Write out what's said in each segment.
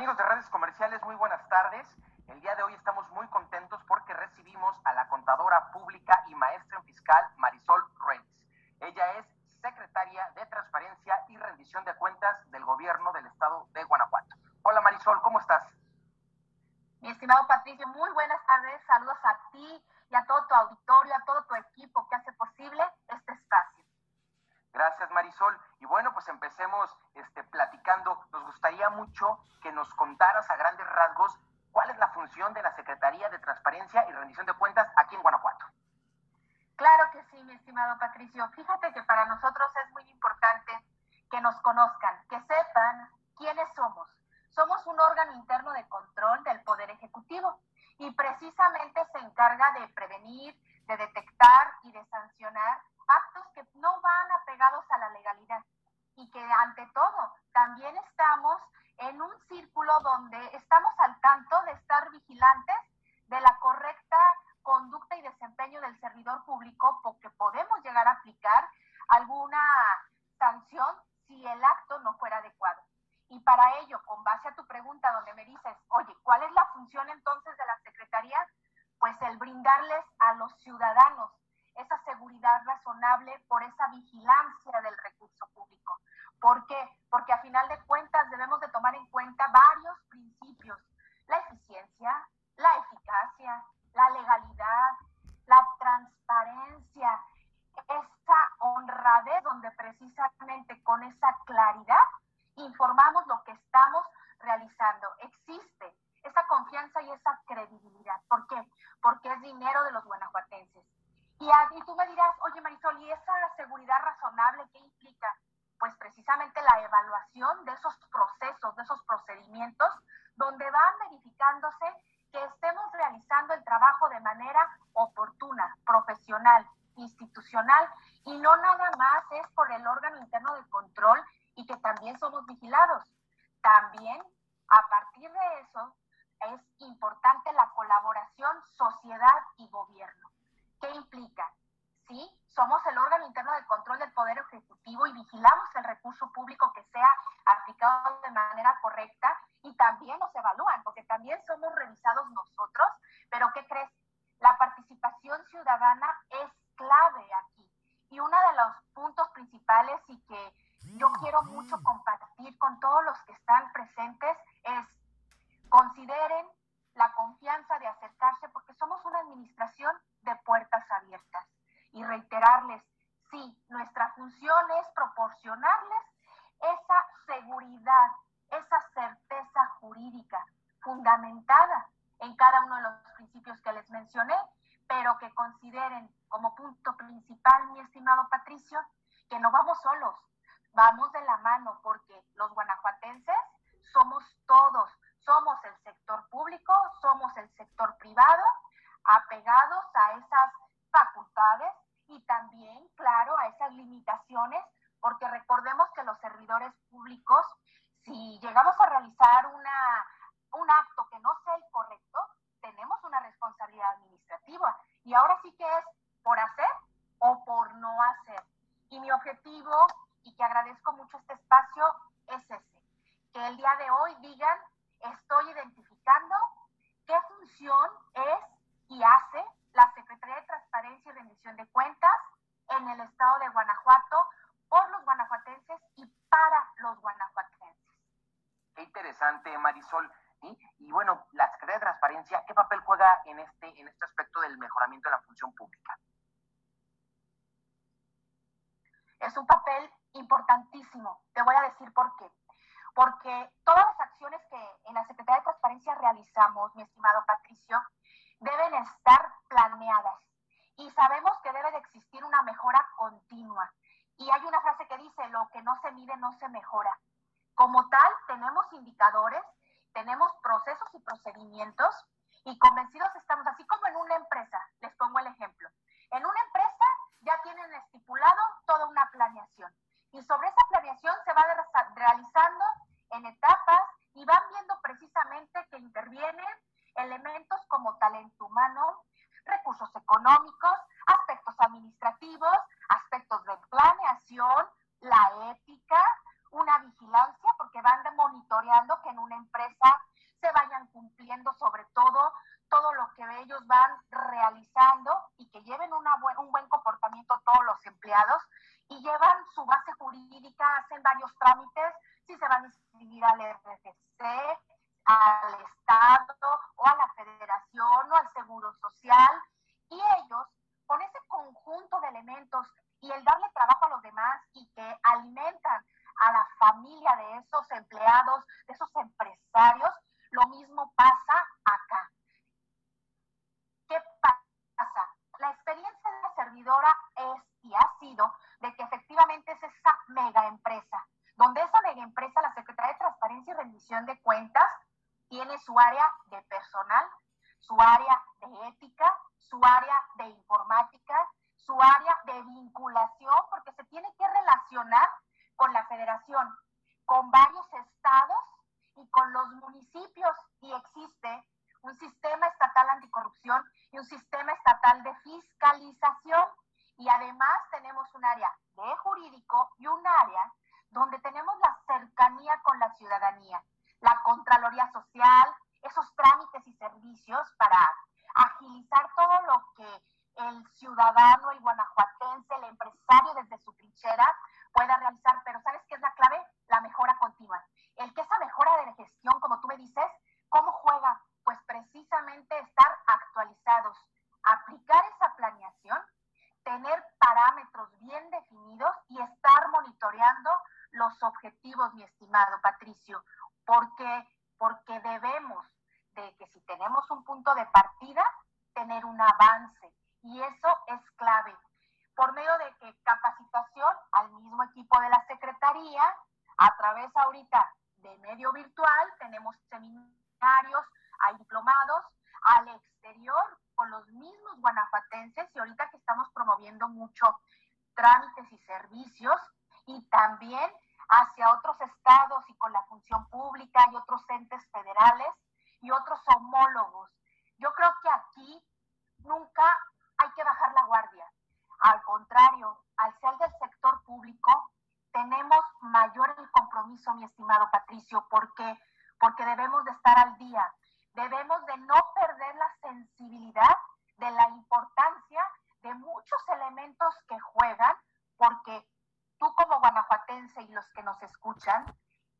Amigos de redes comerciales, muy buenas tardes. Eh, estamos al tanto de estar vigilantes profesional, institucional, y no nada más es por el órgano interno de control y que también somos vigilados. También, a partir de eso, es importante la colaboración sociedad y gobierno. ¿Qué implica? Sí, somos el órgano interno de control del Poder Ejecutivo y vigilamos el recurso público que sea aplicado de manera correcta y también nos evalúan, porque también somos revisados nosotros, pero ¿qué crees? ciudadana es clave aquí. Y uno de los puntos principales y que yo quiero mucho compartir con todos los que están presentes es consideren la confianza de acercarse porque somos una administración de puertas abiertas y reiterarles, sí, nuestra función es proporcionarles esa seguridad, esa certeza jurídica fundamentada en cada uno de los principios que les mencioné pero que consideren como punto principal, mi estimado Patricio, que no vamos solos, vamos de la mano, porque Patricio, deben estar planeadas y sabemos que debe de existir una mejora continua. Y hay una frase que dice, lo que no se mide no se mejora. Como tal, tenemos indicadores, tenemos procesos y procedimientos y convencidos estamos, así como en una empresa, y el darle trabajo a los demás y que alimentan a la familia de esos gestión, como tú me dices,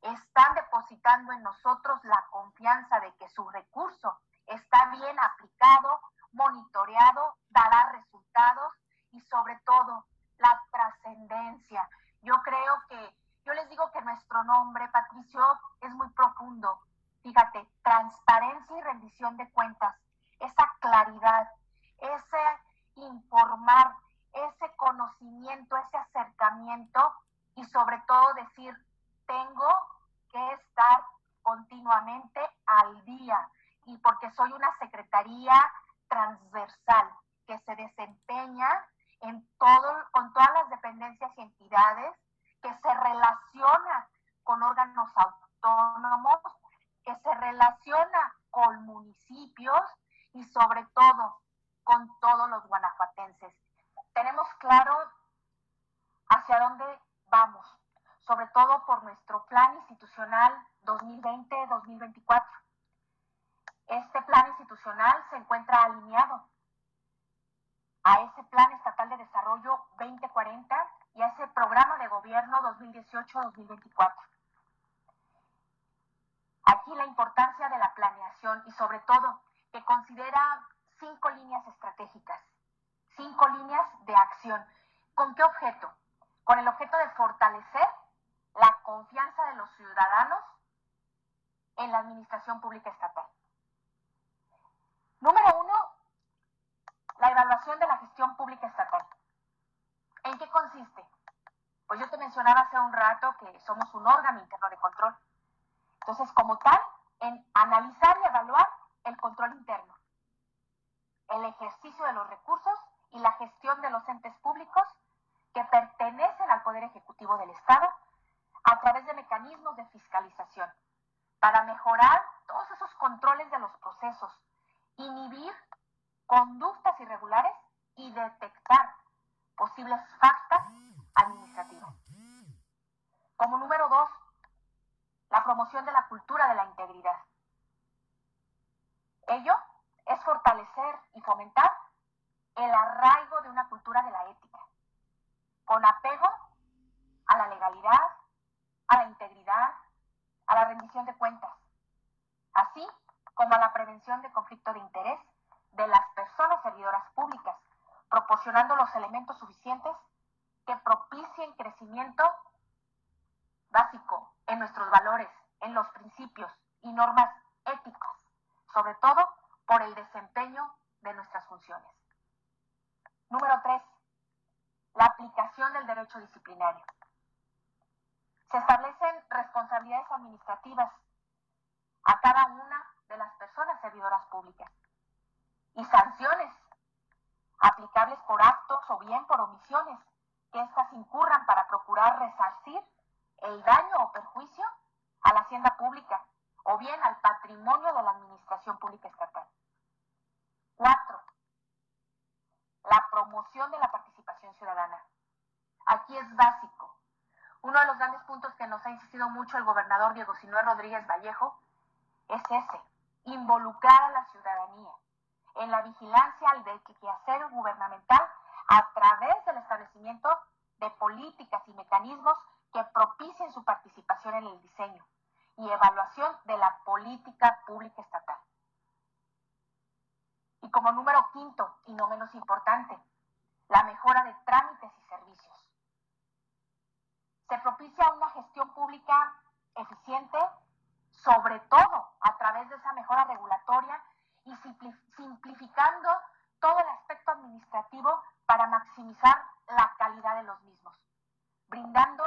están depositando en nosotros la confianza de que sobre todo por nuestro plan institucional 2020-2024. Este plan institucional se encuentra alineado a ese Plan Estatal de Desarrollo 2040 y a ese Programa de Gobierno 2018-2024. Aquí la importancia de la planeación y sobre todo que considera cinco líneas estratégicas, cinco líneas de acción. ¿Con qué objeto? Con el objeto de fortalecer confianza de los ciudadanos en la administración pública estatal. Número uno, la evaluación de la gestión pública estatal. ¿En qué consiste? Pues yo te mencionaba hace un rato que somos un órgano interno de control. Entonces, como tal, en analizar y evaluar el control interno, el ejercicio de los recursos y la gestión de los entes públicos que pertenecen al Poder Ejecutivo del Estado a través de mecanismos de fiscalización para mejorar todos esos controles de los procesos, inhibir conductas irregulares y detectar posibles faltas administrativas. Como número dos, la promoción de la cultura de la integridad. Ello es fortalecer y fomentar el arraigo de una cultura de la ética, con apego a la legalidad, a la integridad, a la rendición de cuentas, así como a la prevención de conflicto de interés de las personas servidoras públicas, proporcionando los elementos suficientes que propicien crecimiento básico en nuestros valores, en los principios y normas éticas, sobre todo por el desempeño de nuestras funciones. Número tres, la aplicación del derecho disciplinario. Se establecen responsabilidades administrativas a cada una de las personas servidoras públicas y sanciones aplicables por actos o bien por omisiones que éstas incurran para procurar resarcir el daño o perjuicio a la hacienda pública o bien al patrimonio de la administración pública estatal. Cuatro, la promoción de la participación ciudadana. Aquí es básico. Uno de los grandes puntos que nos ha insistido mucho el gobernador Diego Sinué Rodríguez Vallejo es ese, involucrar a la ciudadanía en la vigilancia del quehacer gubernamental a través del establecimiento de políticas y mecanismos que propicien su participación en el diseño y evaluación de la política pública estatal. Y como número quinto, y no menos importante, la mejora de trámites y servicios. Se propicia una gestión pública eficiente, sobre todo a través de esa mejora regulatoria y simplificando todo el aspecto administrativo para maximizar la calidad de los mismos, brindando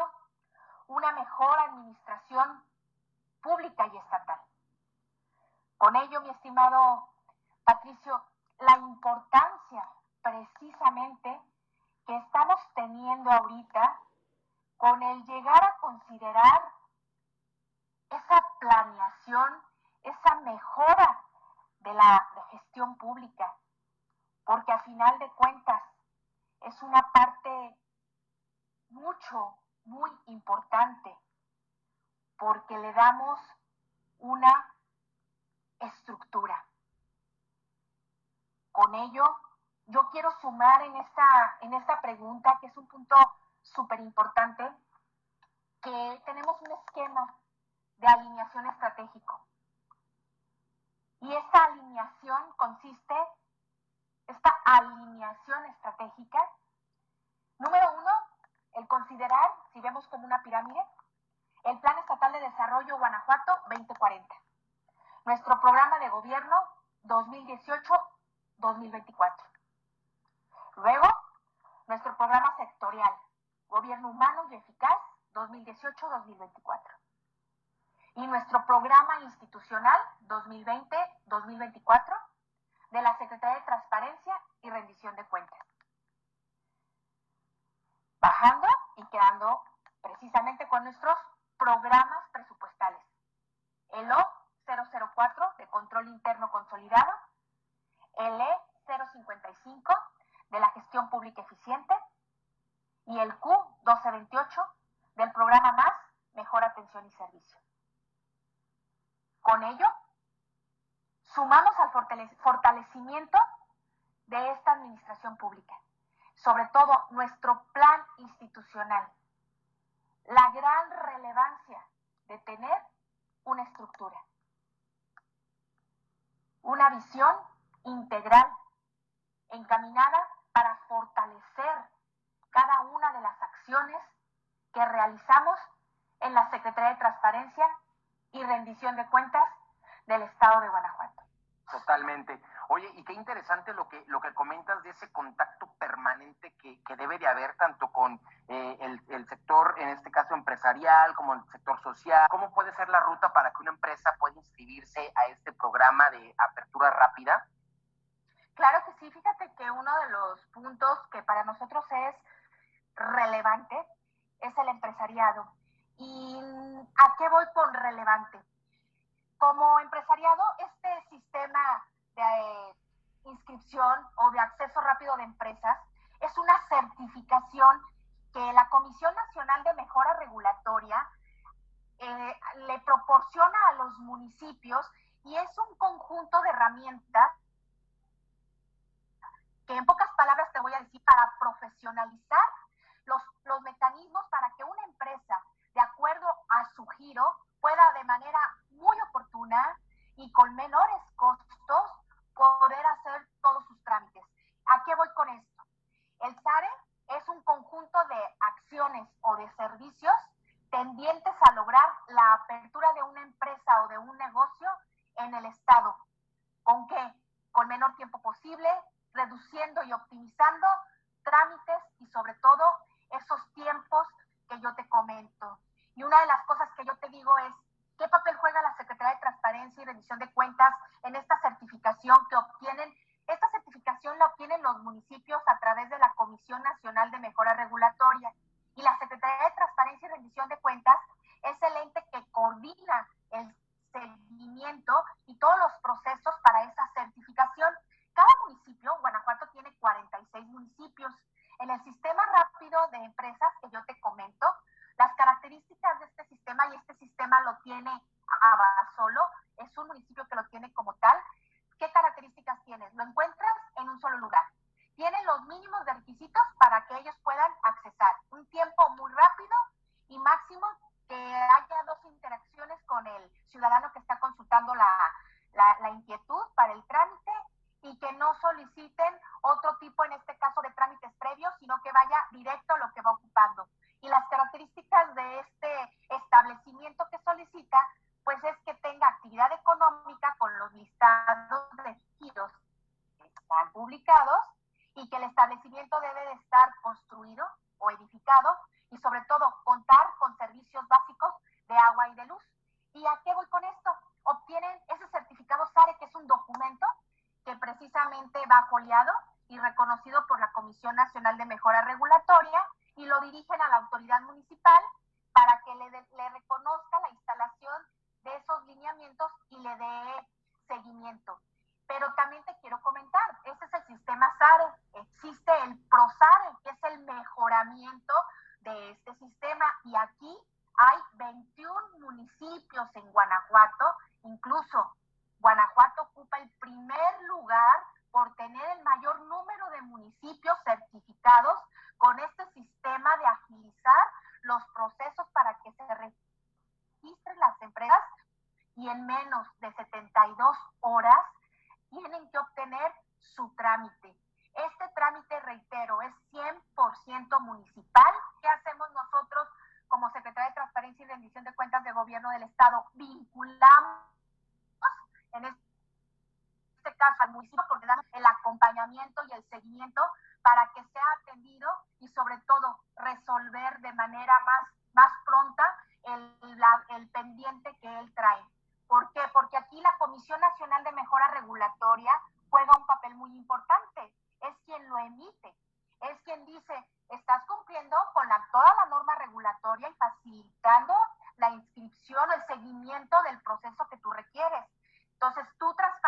una mejor administración pública y estatal. Con ello, mi estimado Patricio, la importancia precisamente que estamos teniendo ahorita con el llegar a considerar esa planeación, esa mejora de la gestión pública, porque a final de cuentas es una parte mucho, muy importante, porque le damos una estructura. Con ello, yo quiero sumar en esta, en esta pregunta, que es un punto súper importante, que tenemos un esquema de alineación estratégico. Y esta alineación consiste, esta alineación estratégica, número uno, el considerar, si vemos como una pirámide, el Plan Estatal de Desarrollo Guanajuato 2040, nuestro programa de gobierno 2018-2024. Luego, nuestro programa sectorial, Gobierno Humano y Eficaz 2018-2024 y nuestro programa institucional 2020-2024 de la Secretaría de Transparencia y Rendición de Cuentas. Bajando y quedando precisamente con nuestros programas presupuestales. El O004 de Control Interno Consolidado, el E055 de la Gestión Pública Eficiente y el Q1228 del programa Más, Mejor Atención y Servicio. Con ello, sumamos al fortalecimiento de esta administración pública, sobre todo nuestro plan institucional, la gran relevancia de tener una estructura, una visión integral encaminada para fortalecer cada una de las acciones que realizamos en la Secretaría de Transparencia y rendición de cuentas del Estado de Guanajuato. Totalmente. Oye, y qué interesante lo que, lo que comentas de ese contacto permanente que, que debe de haber tanto con eh, el, el, sector, en este caso empresarial, como el sector social. ¿Cómo puede ser la ruta para que una empresa pueda inscribirse a este programa de apertura rápida? Claro que sí, fíjate que uno de los puntos que para nosotros es relevante es el empresariado. ¿Y mm, a qué voy con relevante? Como empresariado, este sistema de eh, inscripción o de acceso rápido de empresas es una certificación que la Comisión Nacional de Mejora Regulatoria eh, le proporciona a los municipios y es un conjunto de herramientas que en pocas palabras te voy a decir para profesionalizar los, los mecanismos para que una empresa, de acuerdo a su giro, pueda de manera muy oportuna y con menores costos poder hacer todos sus trámites. ¿A qué voy con esto? El SARE es un conjunto de acciones o de servicios tendientes a lograr la apertura de una empresa o de un negocio en el Estado tienen los mínimos requisitos para que ellos puedan accesar. Un tiempo muy rápido y máximo que haya dos interacciones con el ciudadano que está consultando la, la, la inquietud para el trámite y que no soliciten otro tipo, en este caso, de trámites previos, sino que vaya directo a lo que va a Comisión Nacional de Mejora Regulatoria y lo dirigen a la autoridad municipal para que le, de, le reconozca la instalación de esos lineamientos y le dé seguimiento. Pero también te quiero comentar, ese es el sistema SARE, existe el PROSARE, que es el mejoramiento de este sistema y aquí hay 21 municipios en Guanajuato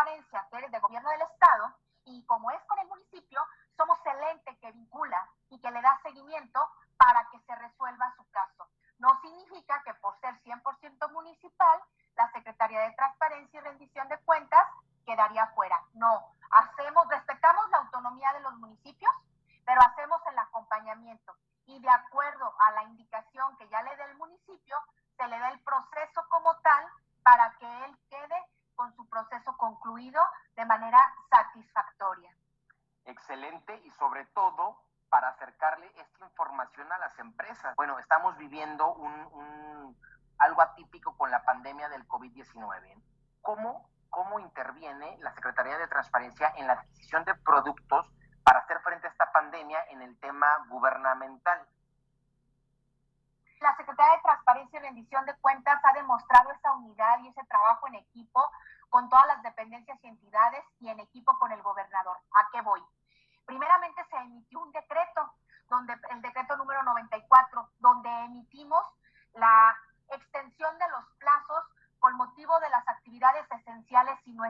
transparencia, que gobierno del Estado, y como es con el municipio, somos el ente que vincula y que le da seguimiento para que se resuelva su caso. No significa que por ser 100% municipal, la Secretaría de algo atípico con la pandemia del COVID-19. ¿Cómo, ¿Cómo interviene la Secretaría de Transparencia en la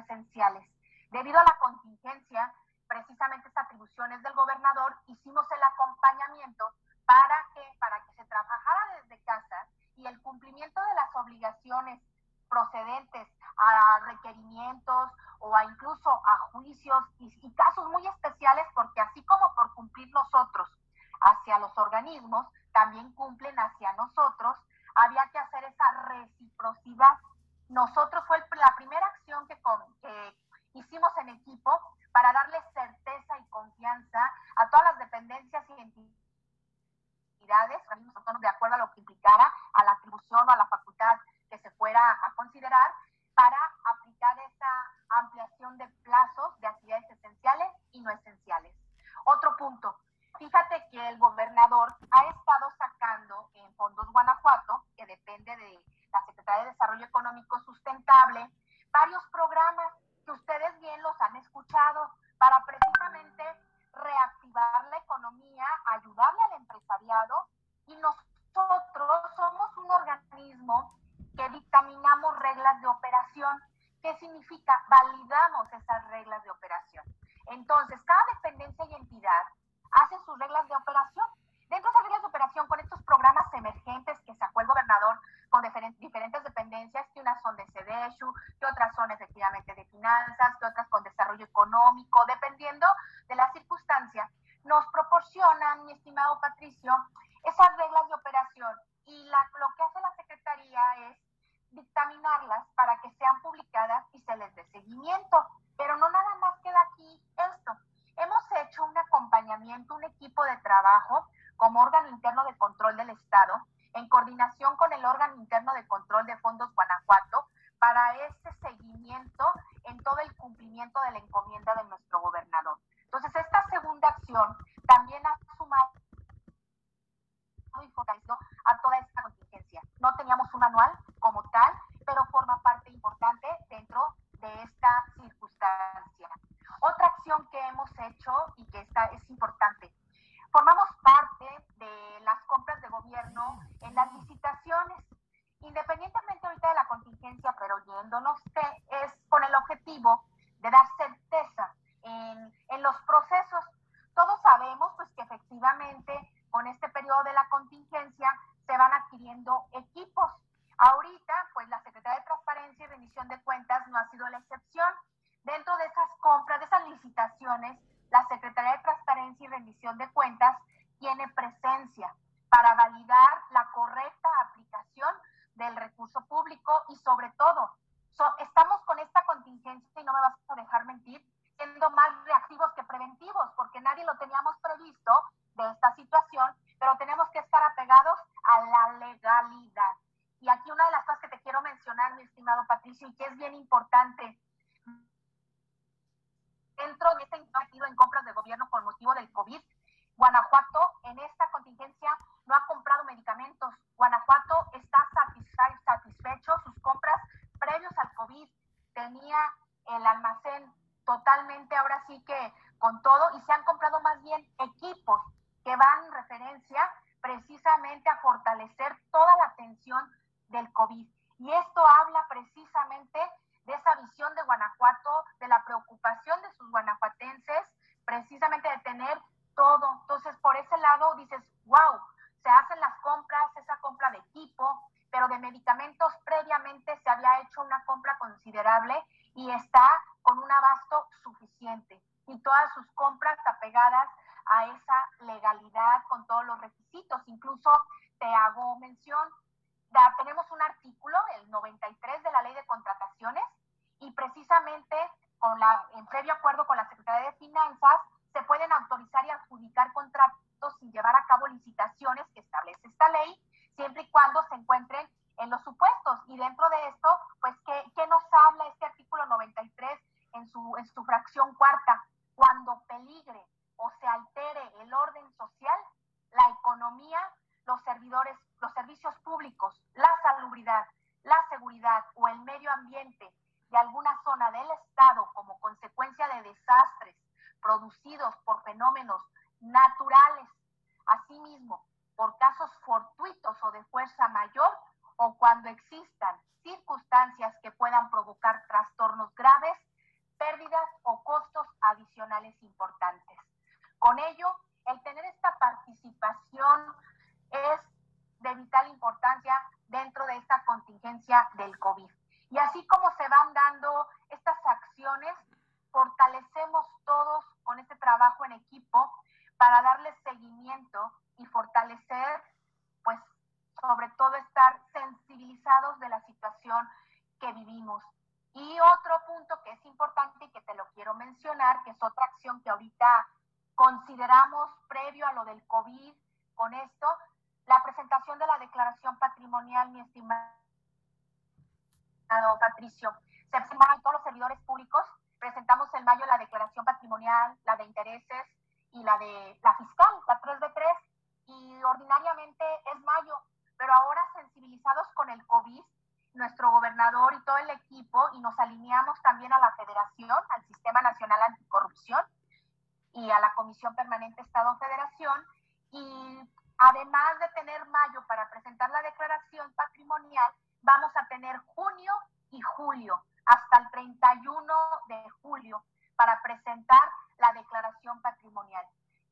esenciales. Desarrollo Económico Sustentable, varios programas que ustedes bien los han escuchado para precisamente reactivar la economía, ayudarle al empresariado y nosotros somos un organismo que dictaminamos reglas de operación. ¿Qué significa? Validamos esas reglas de operación sí que es bien importante. con la, en previo acuerdo con la Secretaría de Finanzas, para darle seguimiento y fortalecer, pues, sobre todo estar sensibilizados de la situación que vivimos. Y otro punto que es importante y que te lo quiero mencionar, que es otra acción que ahorita consideramos previo a lo del COVID con esto, la presentación de la declaración patrimonial, mi estimado Patricio. Se todos los servidores públicos, presentamos en mayo la declaración patrimonial, la de intereses y la de la fiscal, la 3 de 3, y ordinariamente es mayo, pero ahora sensibilizados con el COVID, nuestro gobernador y todo el equipo, y nos alineamos también a la federación, al Sistema Nacional Anticorrupción y a la Comisión Permanente Estado-Federación, y además de tener mayo para presentar la declaración patrimonial, vamos a tener junio y julio, hasta el 31 de julio, para presentar la declaración patrimonial.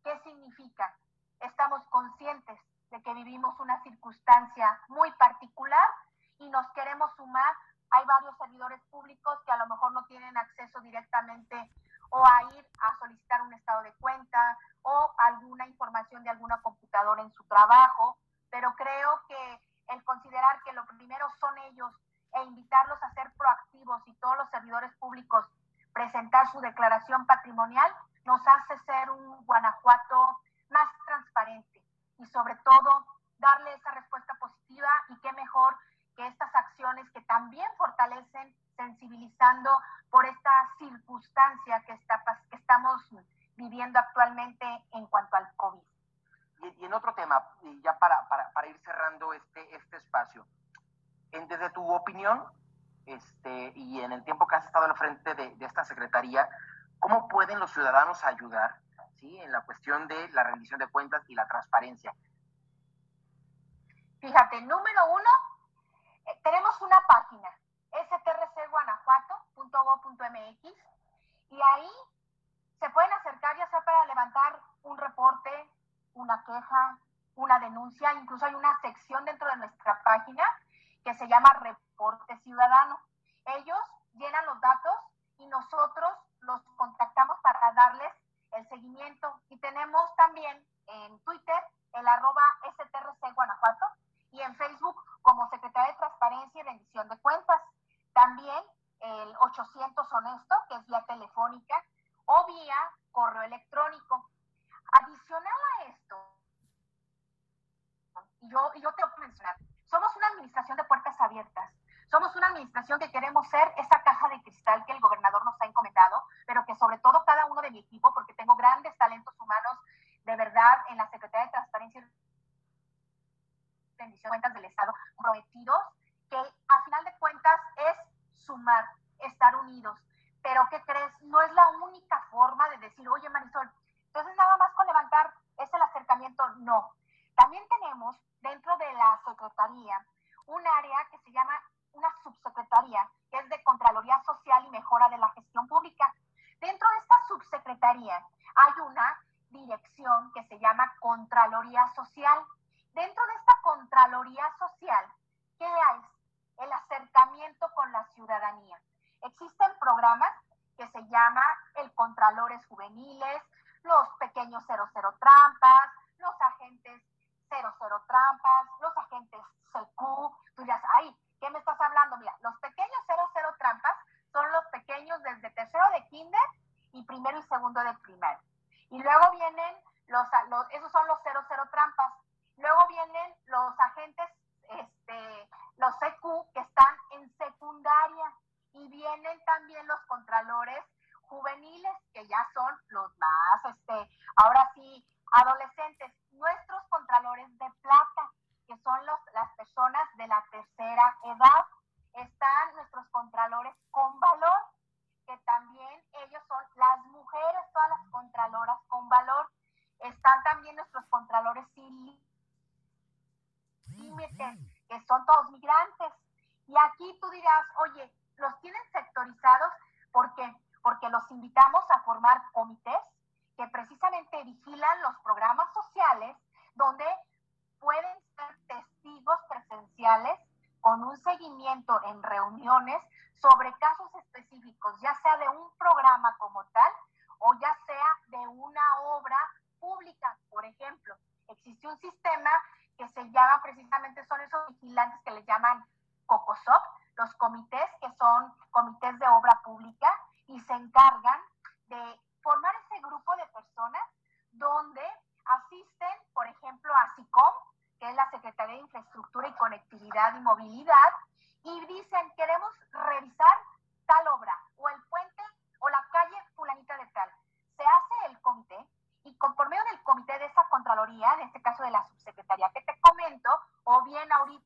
¿Qué significa? Estamos conscientes de que vivimos una circunstancia muy particular y nos queremos sumar. Hay varios servidores públicos que a lo mejor no tienen acceso directamente o a ir a solicitar un estado de cuenta o alguna información de alguna computadora en su trabajo, pero creo que el considerar que lo primero son ellos e invitarlos a ser proactivos y todos los servidores públicos presentar su declaración patrimonial nos hace ser un Guanajuato más transparente y sobre todo darle esa respuesta positiva y qué mejor que estas acciones que también fortalecen sensibilizando por esta circunstancia que, estamos viviendo actualmente en cuanto al COVID. Y, en otro tema, ya para, para, para, ir cerrando este, este espacio, en, desde tu opinión este, y en el tiempo que has estado al frente de, de esta Secretaría, ¿cómo pueden los ciudadanos ayudar ¿sí? en la cuestión de la rendición de cuentas y la transparencia? Fíjate, número uno, eh, tenemos una página, strcguanajuato.gov.mx, y ahí se pueden acercar ya sea para levantar un reporte, una queja, una denuncia, incluso hay una sección dentro de nuestra página que se llama Reporte Ciudadano. Ellos llenan los datos y nosotros los contactamos para darles el seguimiento. Y tenemos también en Twitter el arroba STRC Guanajuato y en Facebook como Secretaría de Transparencia y Rendición de Cuentas. También el 800 Honesto, que es vía telefónica, o vía correo electrónico. Adicional a esto, yo, y yo tengo que mencionar, somos una administración de puertas abiertas. Somos una administración que queremos ser esa caja de cristal que el gobernador nos ha encomendado, pero que sobre todo cada uno de mi equipo, porque tengo grandes talentos humanos de verdad en la Secretaría de Transparencia y Rendición de Cuentas del Estado, comprometidos, que a final de cuentas es sumar, estar unidos. Pero ¿qué crees? No es la única forma de decir, oye Marisol, entonces nada más con levantar es el acercamiento, no. También tenemos dentro de la Secretaría un área que se llama una subsecretaría, que es de Contraloría Social y Mejora de la Gestión Pública. Dentro de esta subsecretaría hay una dirección que se llama Contraloría Social. Dentro de esta Contraloría Social, ¿qué hay? El acercamiento con la ciudadanía. Existen programas que se llama el Contralores Juveniles, los pequeños 00 trampas, los agentes 00 trampas, los agentes CQ. Tú dirás, ay, ¿qué me estás hablando? Mira, los pequeños 00 trampas son los pequeños desde tercero de kinder y primero y segundo de primaria. Y luego vienen los, los esos son los 00 trampas. Luego vienen los agentes, este, los CQ que están en secundaria. Y vienen también los contralores juveniles, que ya son los más, este, ahora sí, adolescentes. Nuestros contralores de plata, que son los, las personas de la tercera edad. Están nuestros contralores con valor, que también ellos son las mujeres, todas las contraloras con valor. Están también nuestros contralores sin límites, que son todos migrantes. Y aquí tú dirás, oye, los tienen sectorizados, ¿por qué? Porque los invitamos a formar comités que precisamente vigilan los programas sociales donde pueden ser testigos presenciales con un seguimiento en reuniones sobre casos específicos, ya sea de un programa como tal o ya sea de una obra pública, por ejemplo. Existe un sistema que se llama precisamente, son esos vigilantes que les llaman COCOSOP, los comités que son comités de obra pública y se encargan de formar ese grupo de personas donde asisten, por ejemplo, a SICOM, que es la Secretaría de Infraestructura y Conectividad y Movilidad, y dicen, queremos revisar tal obra, o el puente, o la calle fulanita de tal. Se hace el comité, y por medio del comité de esa Contraloría, en este caso de la subsecretaría que te comento, o bien ahorita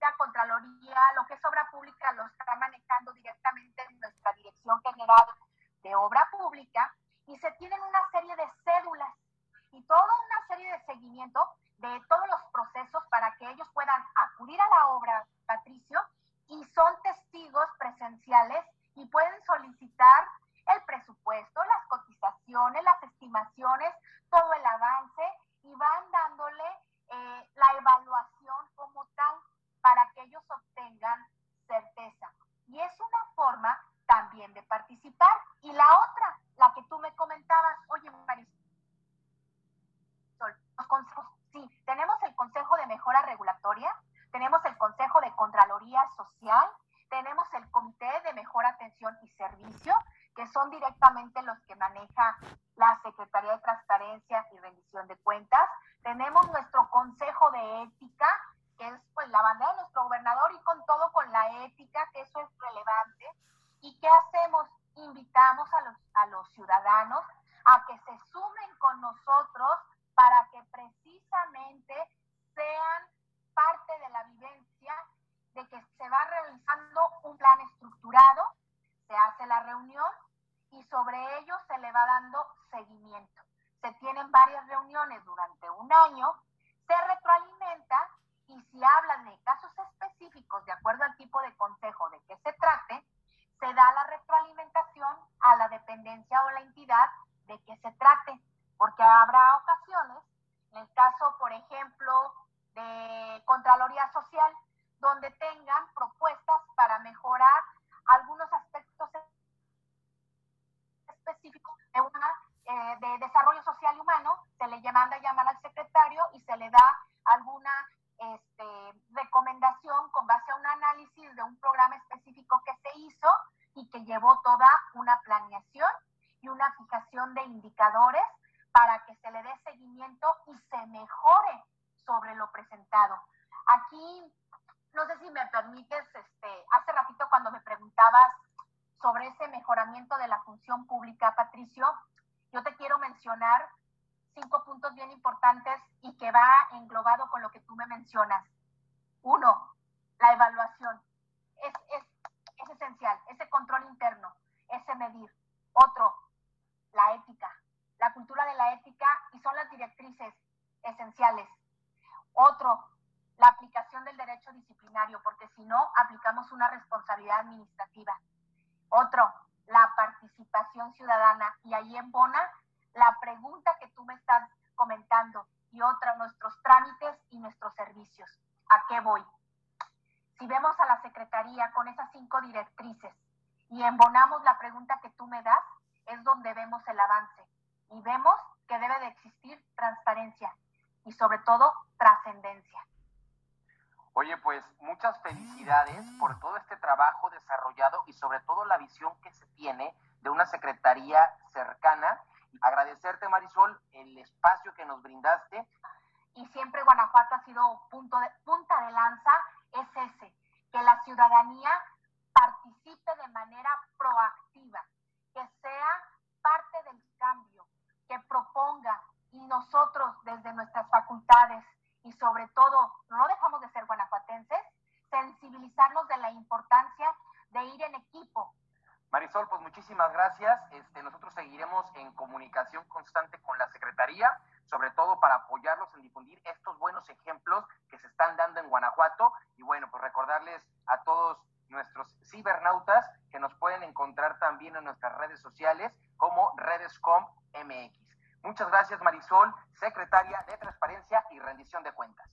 toda una planeación y una fijación de indicadores para que se le dé seguimiento y se mejore sobre lo presentado. Aquí, no sé si me permites, este, hace ratito cuando me preguntabas sobre ese mejoramiento de la función pública, Patricio, yo te quiero mencionar cinco puntos bien importantes y que va englobado con lo que tú me mencionas. Uno, la evaluación. Es, es, es esencial, ese control interno, ese medir. Otro, la ética, la cultura de la ética y son las directrices esenciales. Otro, la aplicación del derecho disciplinario, porque si no, aplicamos una responsabilidad administrativa. Otro, la participación ciudadana. Y ahí en Bona, la pregunta que tú me estás comentando. Y otra, nuestros trámites y nuestros servicios. ¿A qué voy? Si vemos a la Secretaría con esas cinco directrices y embonamos la pregunta que tú me das, es donde vemos el avance. Y vemos que debe de existir transparencia, y sobre todo trascendencia. Oye, pues muchas felicidades por todo este trabajo desarrollado y sobre todo la visión que se tiene de una secretaría cercana. Agradecerte, Marisol, el espacio que nos brindaste. Y siempre Guanajuato ha sido punto de, punta de lanza, es ese, que la ciudadanía participe de manera proactiva, que sea parte del cambio, que proponga, y nosotros desde nuestras facultades y sobre todo, no dejamos de ser guanajuatenses, sensibilizarnos de la importancia de ir en equipo. Marisol, pues muchísimas gracias. Este, nosotros seguiremos en comunicación constante con la Secretaría, sobre todo para apoyarlos en difundir estos buenos ejemplos que se están dando en Guanajuato. Y bueno, pues recordarles a todos nuestros cibernautas que nos pueden encontrar también en nuestras redes sociales como Redescom MX. Muchas gracias Marisol, secretaria de Transparencia y Rendición de Cuentas.